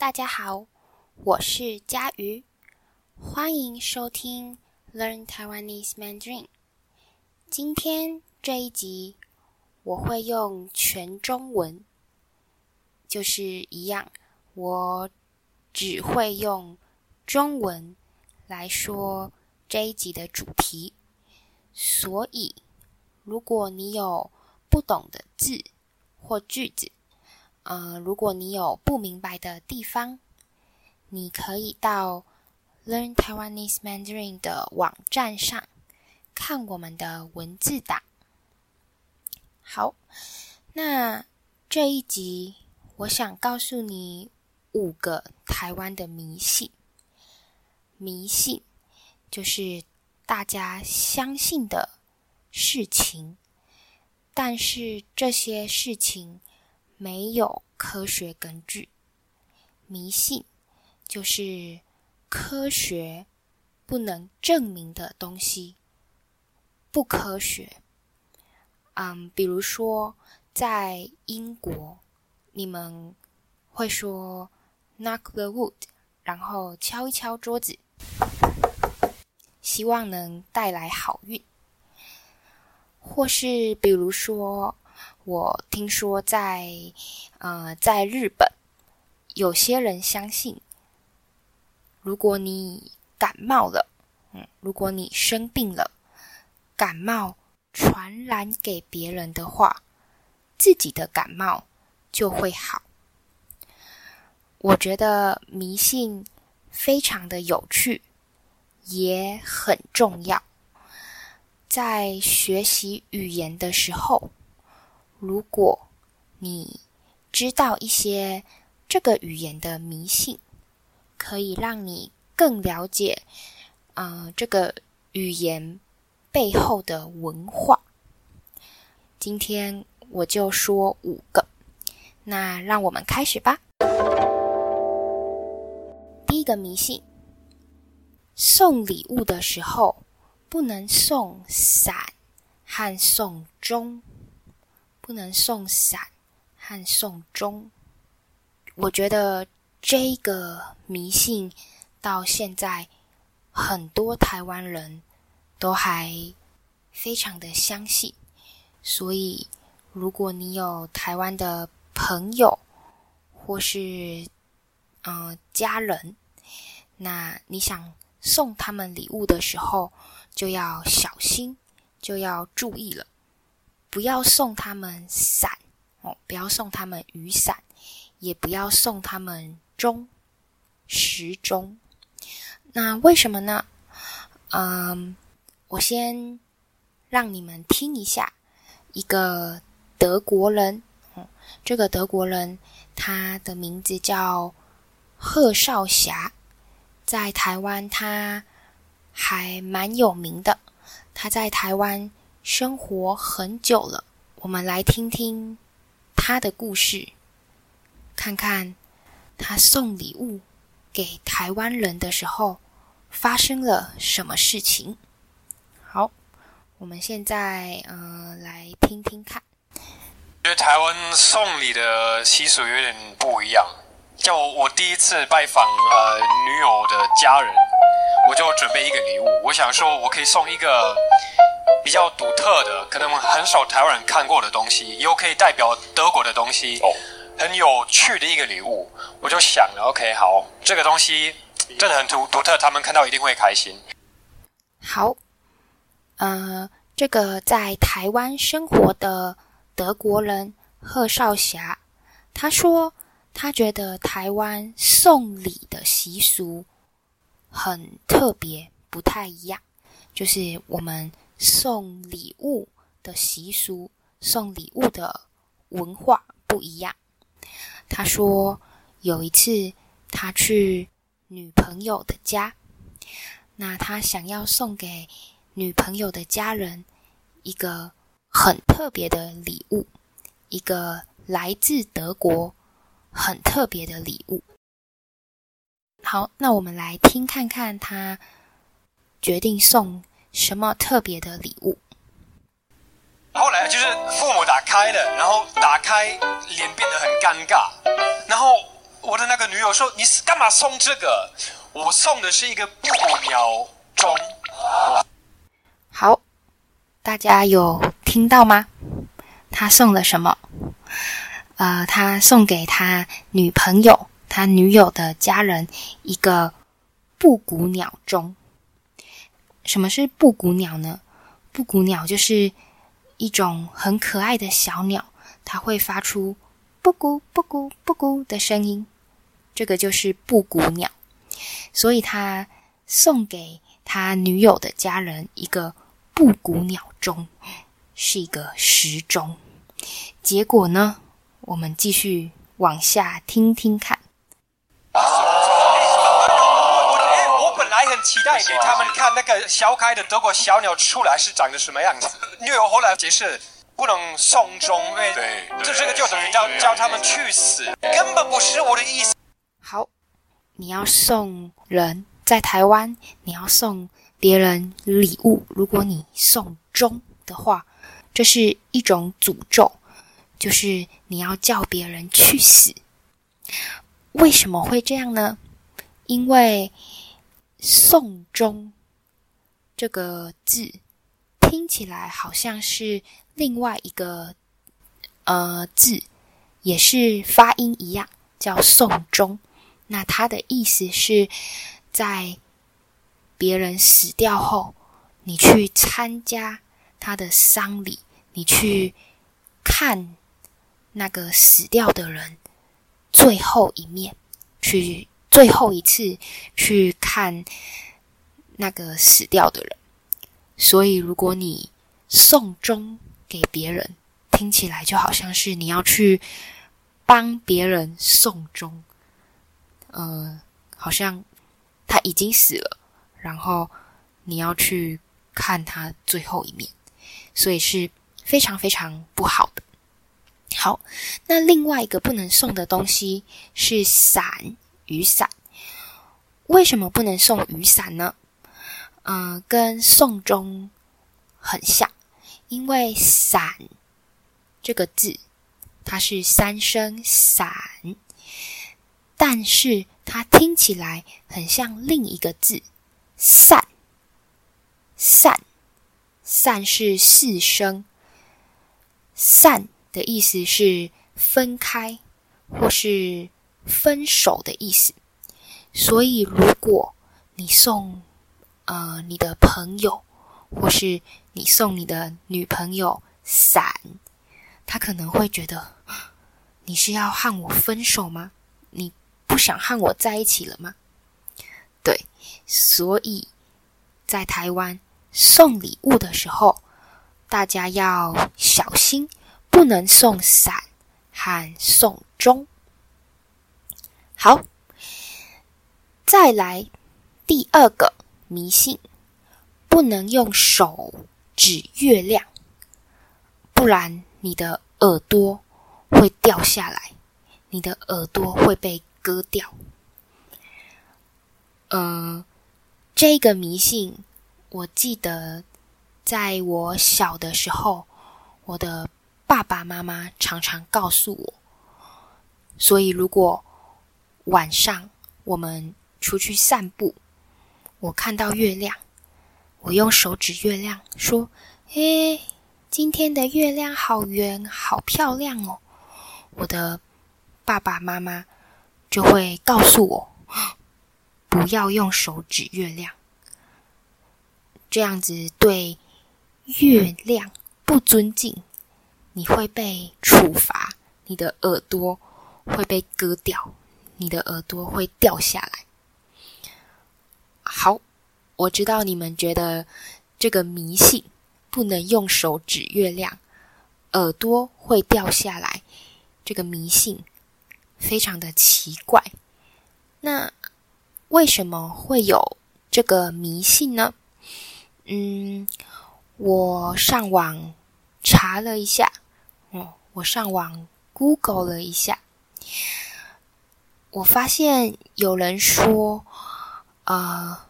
大家好，我是佳瑜，欢迎收听 Learn Taiwanese Mandarin。今天这一集我会用全中文，就是一样，我只会用中文来说这一集的主题，所以如果你有不懂的字或句子，呃，如果你有不明白的地方，你可以到 Learn Taiwanese Mandarin 的网站上看我们的文字档。好，那这一集我想告诉你五个台湾的迷信。迷信就是大家相信的事情，但是这些事情。没有科学根据，迷信就是科学不能证明的东西，不科学。嗯，比如说在英国，你们会说 “knock the wood”，然后敲一敲桌子，希望能带来好运。或是比如说。我听说在，呃，在日本，有些人相信，如果你感冒了，嗯，如果你生病了，感冒传染给别人的话，自己的感冒就会好。我觉得迷信非常的有趣，也很重要，在学习语言的时候。如果你知道一些这个语言的迷信，可以让你更了解，呃，这个语言背后的文化。今天我就说五个，那让我们开始吧。第一个迷信：送礼物的时候不能送伞和送钟。不能送伞和送钟，我觉得这个迷信到现在很多台湾人都还非常的相信。所以，如果你有台湾的朋友或是嗯、家人，那你想送他们礼物的时候，就要小心，就要注意了。不要送他们伞哦，不要送他们雨伞，也不要送他们钟、时钟。那为什么呢？嗯，我先让你们听一下一个德国人，嗯，这个德国人他的名字叫贺少霞，在台湾他还蛮有名的，他在台湾。生活很久了，我们来听听他的故事，看看他送礼物给台湾人的时候发生了什么事情。好，我们现在呃来听听看。觉得台湾送礼的习俗有点不一样。叫我我第一次拜访呃女友的家人，我就准备一个礼物，我想说我可以送一个。比较独特的，可能很少台湾人看过的东西，又可以代表德国的东西，哦，很有趣的一个礼物。我就想了，OK，好，这个东西真的很独独特，他们看到一定会开心。好，呃，这个在台湾生活的德国人贺少霞，他说他觉得台湾送礼的习俗很特别，不太一样，就是我们。送礼物的习俗，送礼物的文化不一样。他说有一次他去女朋友的家，那他想要送给女朋友的家人一个很特别的礼物，一个来自德国很特别的礼物。好，那我们来听看看他决定送。什么特别的礼物？后来就是父母打开了，然后打开脸变得很尴尬，然后我的那个女友说：“你是干嘛送这个？我送的是一个布谷鸟钟。”好，大家有听到吗？他送了什么？呃，他送给他女朋友、他女友的家人一个布谷鸟钟。什么是布谷鸟呢？布谷鸟就是一种很可爱的小鸟，它会发出。布谷布谷布谷的声音，这个就是布谷鸟，所以他送给他女友的家人一个布谷鸟钟，是一个时钟。结果呢，我们继续往下听听看。很期待给他们看那个小开的德国小鸟出来是长得什么样子，女友后来解释。不能送钟，因为这这个就等于叫叫他们去死，根本不是我的意思。好，你要送人，在台湾，你要送别人礼物，如果你送钟的话，这是一种诅咒，就是你要叫别人去死。为什么会这样呢？因为送终这个字听起来好像是。另外一个呃字也是发音一样，叫送终。那它的意思是在别人死掉后，你去参加他的丧礼，你去看那个死掉的人最后一面，去最后一次去看那个死掉的人。所以，如果你送终，给别人听起来就好像是你要去帮别人送终，嗯、呃，好像他已经死了，然后你要去看他最后一面，所以是非常非常不好的。好，那另外一个不能送的东西是伞，雨伞。为什么不能送雨伞呢？嗯、呃，跟送终很像。因为“伞”这个字，它是三声“伞”，但是它听起来很像另一个字“散”。散，散是四声，散的意思是分开或是分手的意思。所以，如果你送呃你的朋友，或是你送你的女朋友伞，她可能会觉得你是要和我分手吗？你不想和我在一起了吗？对，所以在台湾送礼物的时候，大家要小心，不能送伞和送钟。好，再来第二个迷信。不能用手指月亮，不然你的耳朵会掉下来，你的耳朵会被割掉。呃，这个迷信，我记得在我小的时候，我的爸爸妈妈常常告诉我。所以，如果晚上我们出去散步，我看到月亮。我用手指月亮说：“诶，今天的月亮好圆，好漂亮哦。”我的爸爸妈妈就会告诉我：“不要用手指月亮，这样子对月亮不尊敬，你会被处罚，你的耳朵会被割掉，你的耳朵会掉下来。”好。我知道你们觉得这个迷信不能用手指月亮，耳朵会掉下来，这个迷信非常的奇怪。那为什么会有这个迷信呢？嗯，我上网查了一下，哦，我上网 Google 了一下，我发现有人说，呃。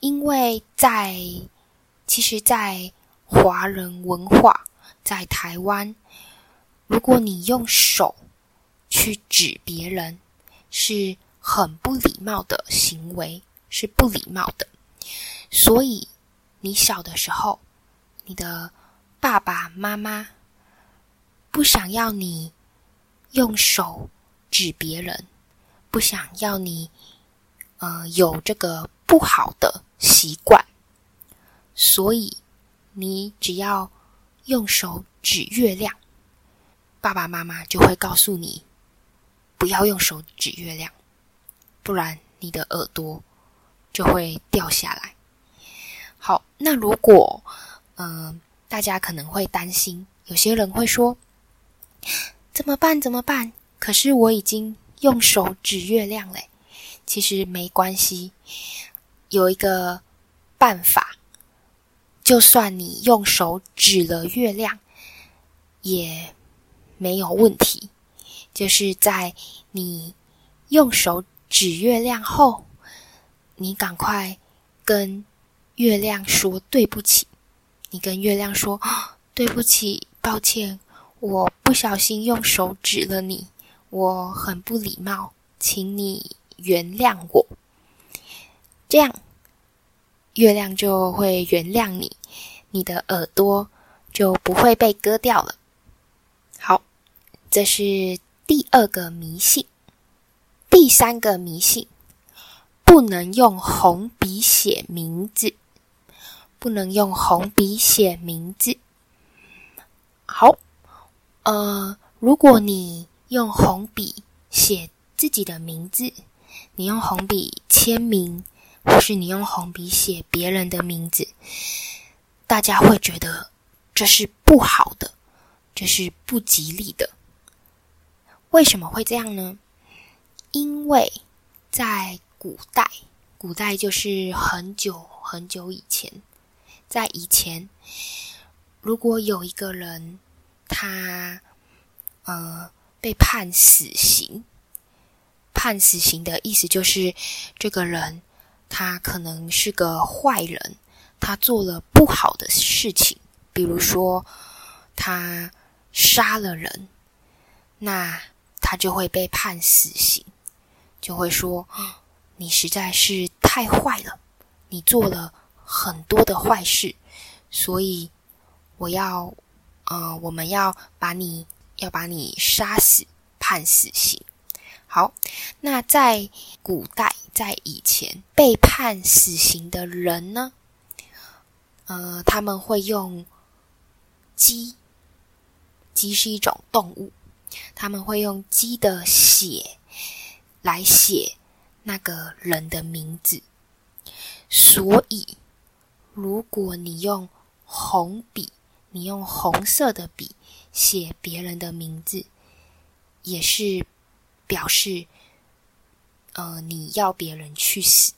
因为在，其实，在华人文化，在台湾，如果你用手去指别人，是很不礼貌的行为，是不礼貌的。所以，你小的时候，你的爸爸妈妈不想要你用手指别人，不想要你呃有这个不好的习惯，所以你只要用手指月亮，爸爸妈妈就会告诉你不要用手指月亮，不然你的耳朵就会掉下来。好，那如果，嗯、大家可能会担心，有些人会说，怎么办？怎么办？可是我已经用手指月亮嘞。其实没关系，有一个办法，就算你用手指了月亮，也没有问题。就是在你用手指月亮后，你赶快跟。月亮说：“对不起。”你跟月亮说：“对不起，抱歉，我不小心用手指了你，我很不礼貌，请你原谅我。”这样，月亮就会原谅你，你的耳朵就不会被割掉了。好，这是第二个迷信。第三个迷信：不能用红笔写名字。不能用红笔写名字。好，呃，如果你用红笔写自己的名字，你用红笔签名，或是你用红笔写别人的名字，大家会觉得这是不好的，这是不吉利的。为什么会这样呢？因为在古代，古代就是很久很久以前。在以前，如果有一个人，他呃被判死刑，判死刑的意思就是这个人他可能是个坏人，他做了不好的事情，比如说他杀了人，那他就会被判死刑，就会说你实在是太坏了，你做了。很多的坏事，所以我要，呃，我们要把你要把你杀死，判死刑。好，那在古代，在以前被判死刑的人呢，呃，他们会用鸡，鸡是一种动物，他们会用鸡的血来写那个人的名字，所以。如果你用红笔，你用红色的笔写别人的名字，也是表示，呃，你要别人去死，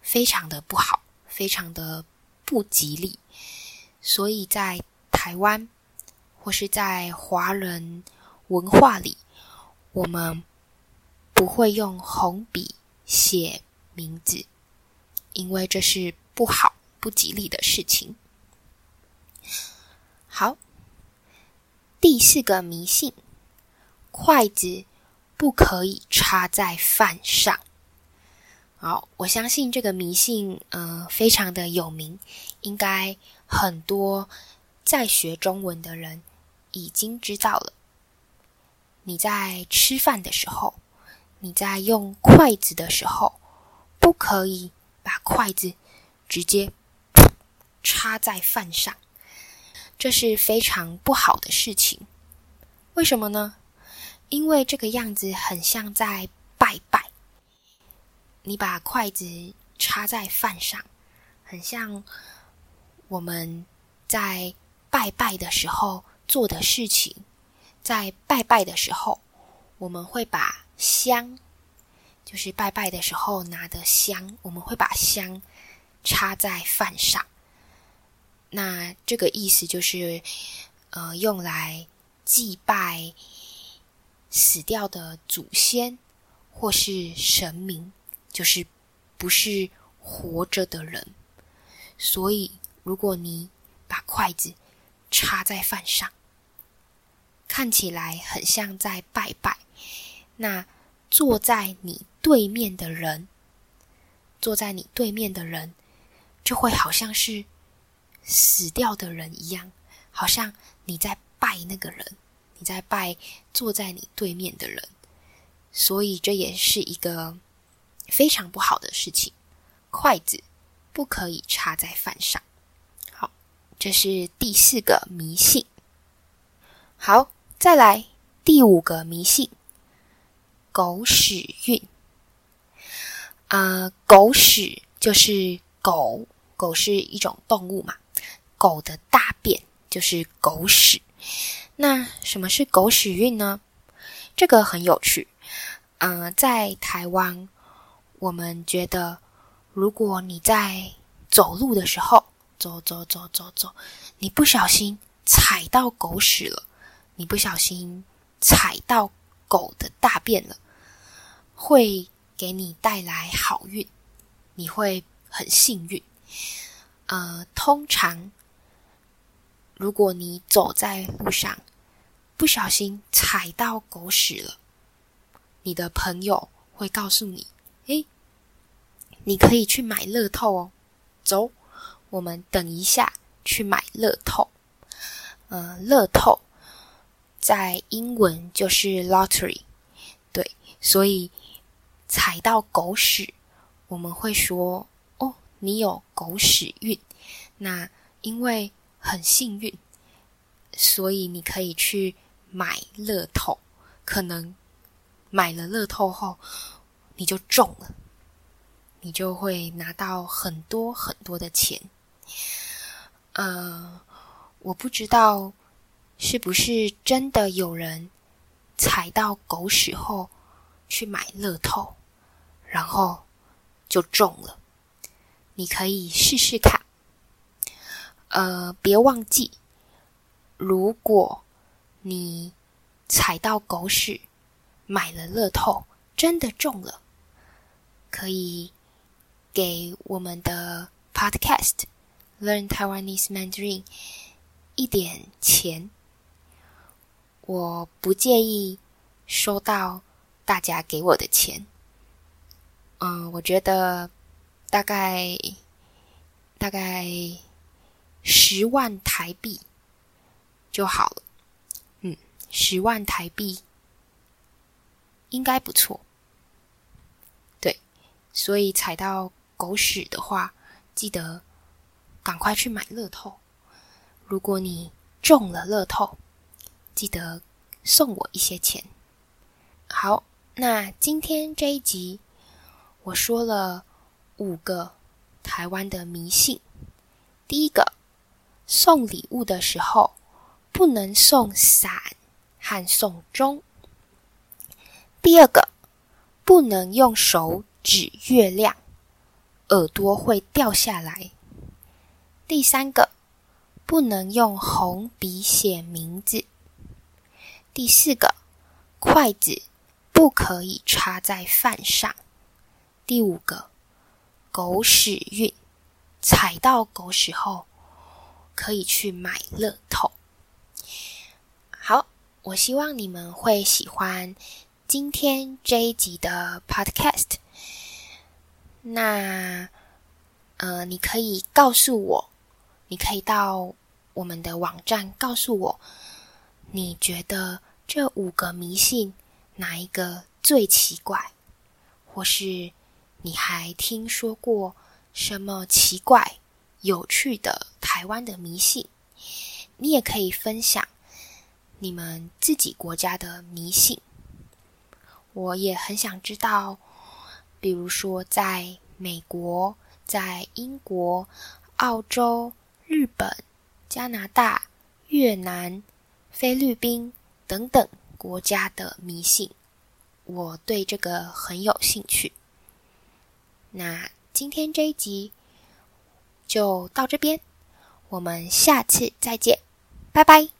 非常的不好，非常的不吉利。所以在台湾或是在华人文化里，我们不会用红笔写名字，因为这是不好。不吉利的事情。好，第四个迷信：筷子不可以插在饭上。好，我相信这个迷信，呃，非常的有名，应该很多在学中文的人已经知道了。你在吃饭的时候，你在用筷子的时候，不可以把筷子直接。插在饭上，这是非常不好的事情。为什么呢？因为这个样子很像在拜拜。你把筷子插在饭上，很像我们在拜拜的时候做的事情。在拜拜的时候，我们会把香，就是拜拜的时候拿的香，我们会把香插在饭上。那这个意思就是，呃，用来祭拜死掉的祖先或是神明，就是不是活着的人。所以，如果你把筷子插在饭上，看起来很像在拜拜，那坐在你对面的人，坐在你对面的人，就会好像是死掉的人一样，好像你在拜那个人，你在拜坐在你对面的人，所以这也是一个非常不好的事情。筷子不可以插在饭上。好，这是第四个迷信。好，再来第五个迷信。狗屎运，啊、狗屎就是狗，狗是一种动物嘛，狗的大便就是狗屎。那什么是狗屎运呢？这个很有趣。嗯、呃，在台湾，我们觉得，如果你在走路的时候，走走走走走，你不小心踩到狗屎了，你不小心踩到狗的大便了。会给你带来好运，你会很幸运。呃，通常如果你走在路上，不小心踩到狗屎了，你的朋友会告诉你：“诶，你可以去买乐透哦，走，我们等一下去买乐透。”呃，乐透在英文就是 lottery，对，所以。踩到狗屎，我们会说：“哦，你有狗屎运。”那因为很幸运，所以你可以去买乐透。可能买了乐透后，你就中了，你就会拿到很多很多的钱。呃，我不知道是不是真的有人踩到狗屎后去买乐透。然后就中了，你可以试试看。呃，别忘记，如果你踩到狗屎，买了乐透，真的中了，可以给我们的 Podcast Learn Taiwanese Mandarin 一点钱。我不介意收到大家给我的钱。嗯，我觉得大概大概十万台币就好了。嗯，十万台币应该不错。对，所以踩到狗屎的话，记得赶快去买乐透。如果你中了乐透，记得送我一些钱。好，那今天这一集。我说了五个台湾的迷信。第一个，送礼物的时候不能送伞和送钟。第二个，不能用手指月亮，耳朵会掉下来。第三个，不能用红笔写名字。第四个，筷子不可以插在饭上。第五个，狗屎运，踩到狗屎后可以去买乐透。好，我希望你们会喜欢今天这一集的 Podcast。那，呃，你可以告诉我，你可以到我们的网站告诉我，你觉得这五个迷信哪一个最奇怪，或是？你还听说过什么奇怪、有趣的台湾的迷信？你也可以分享你们自己国家的迷信。我也很想知道，比如说在美国、在英国、澳洲、日本、加拿大、越南、菲律宾等等国家的迷信，我对这个很有兴趣。那今天这一集就到这边，我们下次再见，拜拜。